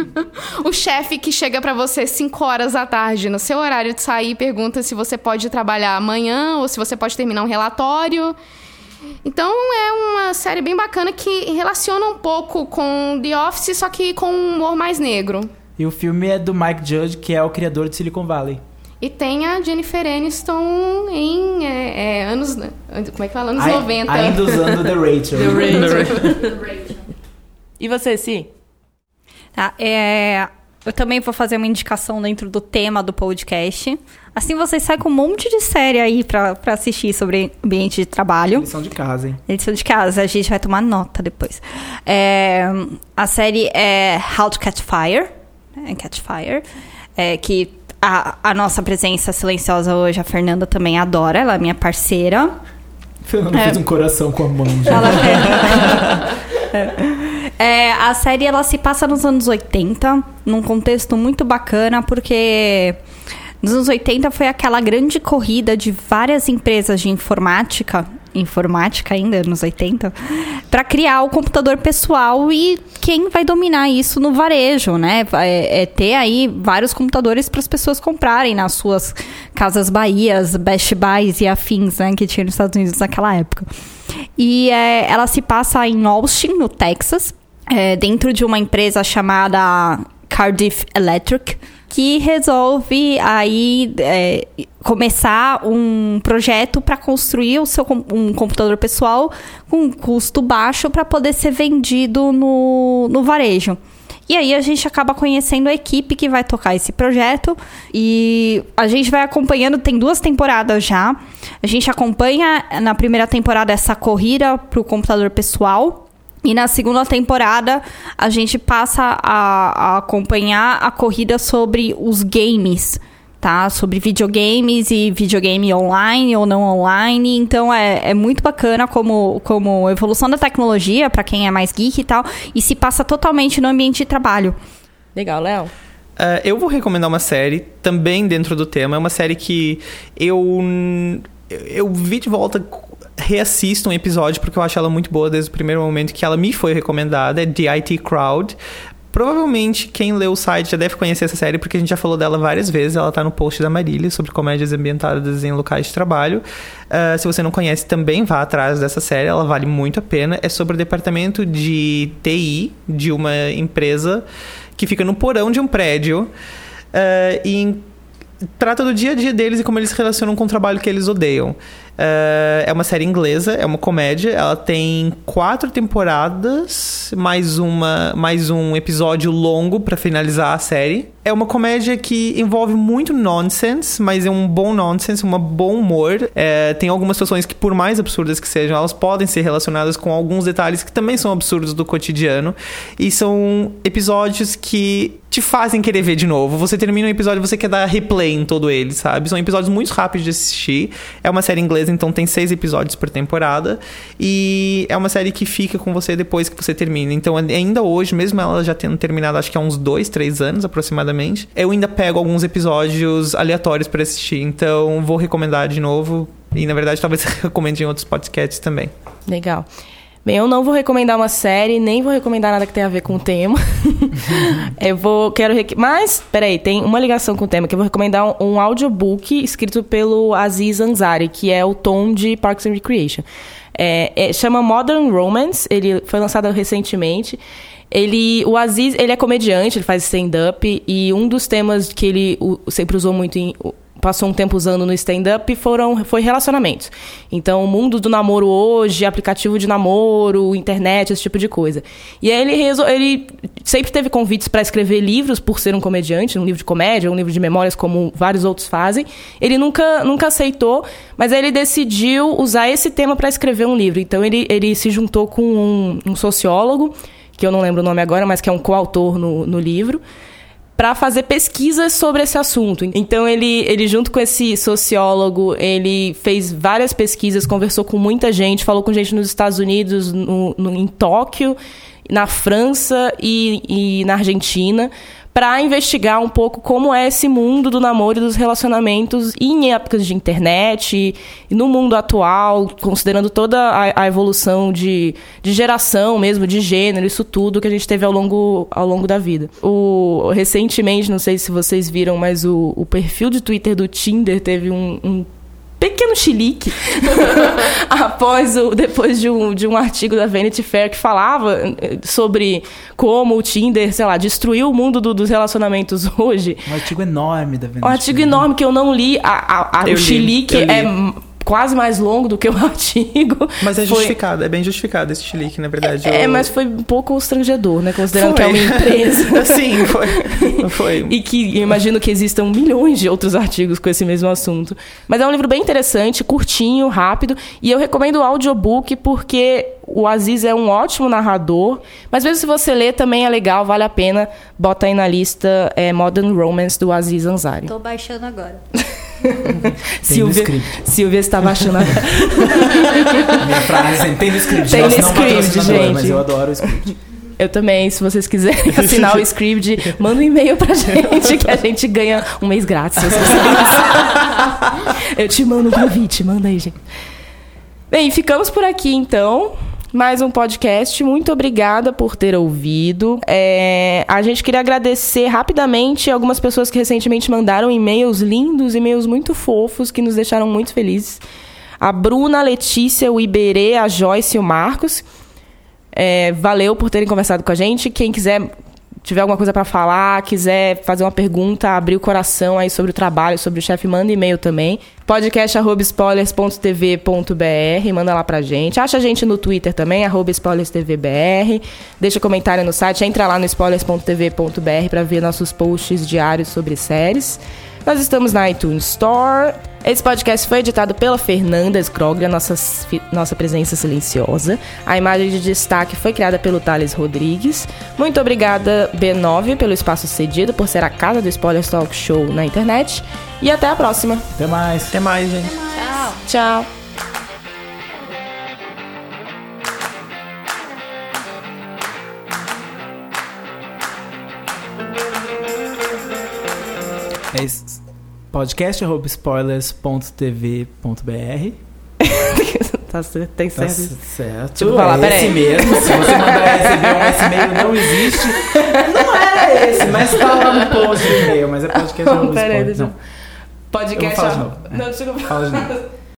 o chefe que chega pra você 5 horas da tarde no seu horário de sair e pergunta se você pode trabalhar amanhã ou se você pode terminar um relatório. Então é uma série bem bacana que relaciona um pouco com The Office, só que com um humor mais negro. E o filme é do Mike Judge, que é o criador de Silicon Valley. E tem a Jennifer Aniston em é, é, anos. Como é que fala? Anos Ai- 90. Ainda usando The Rachel. E você, Si? Tá, é, eu também vou fazer uma indicação dentro do tema do podcast. Assim vocês saem com um monte de série aí pra, pra assistir sobre ambiente de trabalho. Lição de casa, hein? Edição de casa, a gente vai tomar nota depois. É, a série é How to Catch Fire. né, Catch Fire. É, que a, a nossa presença silenciosa hoje, a Fernanda também adora. Ela é minha parceira. Fernando É. fez um coração com a mão. Ela é, É, a série ela se passa nos anos 80, num contexto muito bacana, porque nos anos 80 foi aquela grande corrida de várias empresas de informática, informática ainda nos 80, para criar o computador pessoal e quem vai dominar isso no varejo, né? É, é ter aí vários computadores para as pessoas comprarem nas suas casas Bahias, Best Buys e afins, né, que tinha nos Estados Unidos naquela época. E é, ela se passa em Austin, no Texas, é, dentro de uma empresa chamada Cardiff Electric, que resolve aí é, começar um projeto para construir o seu um computador pessoal com um custo baixo para poder ser vendido no, no varejo. E aí a gente acaba conhecendo a equipe que vai tocar esse projeto e a gente vai acompanhando, tem duas temporadas já. A gente acompanha na primeira temporada essa corrida para o computador pessoal. E na segunda temporada a gente passa a, a acompanhar a corrida sobre os games, tá? Sobre videogames e videogame online ou não online. Então é, é muito bacana como, como evolução da tecnologia, para quem é mais geek e tal, e se passa totalmente no ambiente de trabalho. Legal, Léo. Uh, eu vou recomendar uma série, também dentro do tema. É uma série que eu, eu vi de volta, reassisto um episódio, porque eu acho ela muito boa desde o primeiro momento que ela me foi recomendada. É The IT Crowd. Provavelmente quem leu o site já deve conhecer essa série, porque a gente já falou dela várias vezes. Ela tá no post da Marília sobre comédias ambientadas em locais de trabalho. Uh, se você não conhece, também vá atrás dessa série, ela vale muito a pena. É sobre o departamento de TI de uma empresa que fica no porão de um prédio. Uh, e trata do dia a dia deles e como eles se relacionam com o trabalho que eles odeiam. Uh, é uma série inglesa, é uma comédia. Ela tem quatro temporadas, mais, uma, mais um episódio longo pra finalizar a série. É uma comédia que envolve muito nonsense, mas é um bom nonsense, um bom humor. É, tem algumas situações que, por mais absurdas que sejam, elas podem ser relacionadas com alguns detalhes que também são absurdos do cotidiano. E são episódios que te fazem querer ver de novo. Você termina um episódio e você quer dar replay em todo ele, sabe? São episódios muito rápidos de assistir. É uma série inglesa, então tem seis episódios por temporada. E é uma série que fica com você depois que você termina. Então, ainda hoje, mesmo ela já tendo terminado, acho que há uns dois, três anos aproximadamente, eu ainda pego alguns episódios aleatórios para assistir. Então, vou recomendar de novo. E, na verdade, talvez recomende em outros podcasts também. Legal. Bem, eu não vou recomendar uma série, nem vou recomendar nada que tenha a ver com o tema. eu vou, quero... Mas, peraí, tem uma ligação com o tema, que eu vou recomendar um, um audiobook escrito pelo Aziz Ansari, que é o tom de Parks and Recreation. É, é- chama Modern Romance, ele foi lançado recentemente. Ele, o Aziz, ele é comediante, ele faz stand-up, e um dos temas que ele sempre usou muito em passou um tempo usando no stand-up foram foi relacionamentos. Então, o mundo do namoro hoje, aplicativo de namoro, internet, esse tipo de coisa. E aí ele resol... ele sempre teve convites para escrever livros por ser um comediante, um livro de comédia, um livro de memórias como vários outros fazem. Ele nunca nunca aceitou, mas aí ele decidiu usar esse tema para escrever um livro. Então ele ele se juntou com um, um sociólogo que eu não lembro o nome agora, mas que é um coautor no, no livro para fazer pesquisas sobre esse assunto. Então ele, ele junto com esse sociólogo, ele fez várias pesquisas, conversou com muita gente, falou com gente nos Estados Unidos, no, no- em Tóquio, na França e, e na Argentina, para investigar um pouco como é esse mundo do namoro e dos relacionamentos em épocas de internet e, no mundo atual, considerando toda a, a evolução de, de geração mesmo, de gênero, isso tudo que a gente teve ao longo, ao longo da vida. O, recentemente, não sei se vocês viram, mas o, o perfil de Twitter do Tinder teve um, um pequeno chilique após o, depois de um, de um artigo da Vanity Fair que falava eh, sobre como o Tinder, sei lá, destruiu o mundo do- dos relacionamentos hoje. Um artigo enorme da Vanity Um artigo Fair. enorme que eu não li. A, a- a- o li, chilique é quase mais longo do que o artigo. Mas é Foi- justificado, é bem justificado esse chilique, na verdade. É, Eu- mas foi um pouco constrangedor, né? Considerando Foi. que é uma empresa. Sim, foi. foi. E que eu imagino que existam milhões de outros artigos com esse mesmo assunto. Mas é um livro bem interessante, curtinho, rápido. E eu recomendo o audiobook porque o Aziz é um ótimo narrador. Mas mesmo se você ler, também é legal, vale a pena. Bota aí na lista é, Modern Romance do Aziz Ansari. Tô baixando agora. Silvia. Silvia está baixando a... Minha frase sempre tem no script. Tem no não script, gente. Mas eu adoro o script. Eu também, se vocês quiserem assinar o script, manda um e-mail pra gente que a gente ganha um mês grátis. se vocês quiserem. Eu te mando um convite, manda aí, gente. Bem, ficamos por aqui então. Mais um podcast. Muito obrigada por ter ouvido. É, a gente queria agradecer rapidamente algumas pessoas que recentemente mandaram e-mails lindos, e-mails muito fofos, que nos deixaram muito felizes. A Bruna, a Letícia, o Iberê, a Joyce e o Marcos. É, valeu por terem conversado com a gente. Quem quiser tiver alguma coisa para falar, quiser fazer uma pergunta, abrir o coração aí sobre o trabalho, sobre o chefe, manda e-mail também. podcast@spoilers.tv.br, manda lá pra gente. Acha a gente no Twitter também, spoilerstvbr. Deixa comentário no site, entra lá no spoilers.tv.br para ver nossos posts diários sobre séries. Nós estamos na iTunes Store. Esse podcast foi editado pela Fernanda Scroglia, nossa, nossa presença silenciosa. A imagem de destaque foi criada pelo Thales Rodrigues. Muito obrigada, B9, pelo espaço cedido, por ser a casa do Spoilers Talk Show na internet. E até a próxima. Até mais. Até mais, gente. Tchau. É isso. podcast.spoilers.tv.br tá tem Tá certo. certo. Eu falar, é peraí. esse mesmo. Se você mandar receber um esse e-mail, não existe. Não é esse, mas tá lá no post do e-mail. Mas é podcast. Peraí, deixa eu... Não, Podcast. Eu vou falar de novo. Não, desculpa. fala de novo.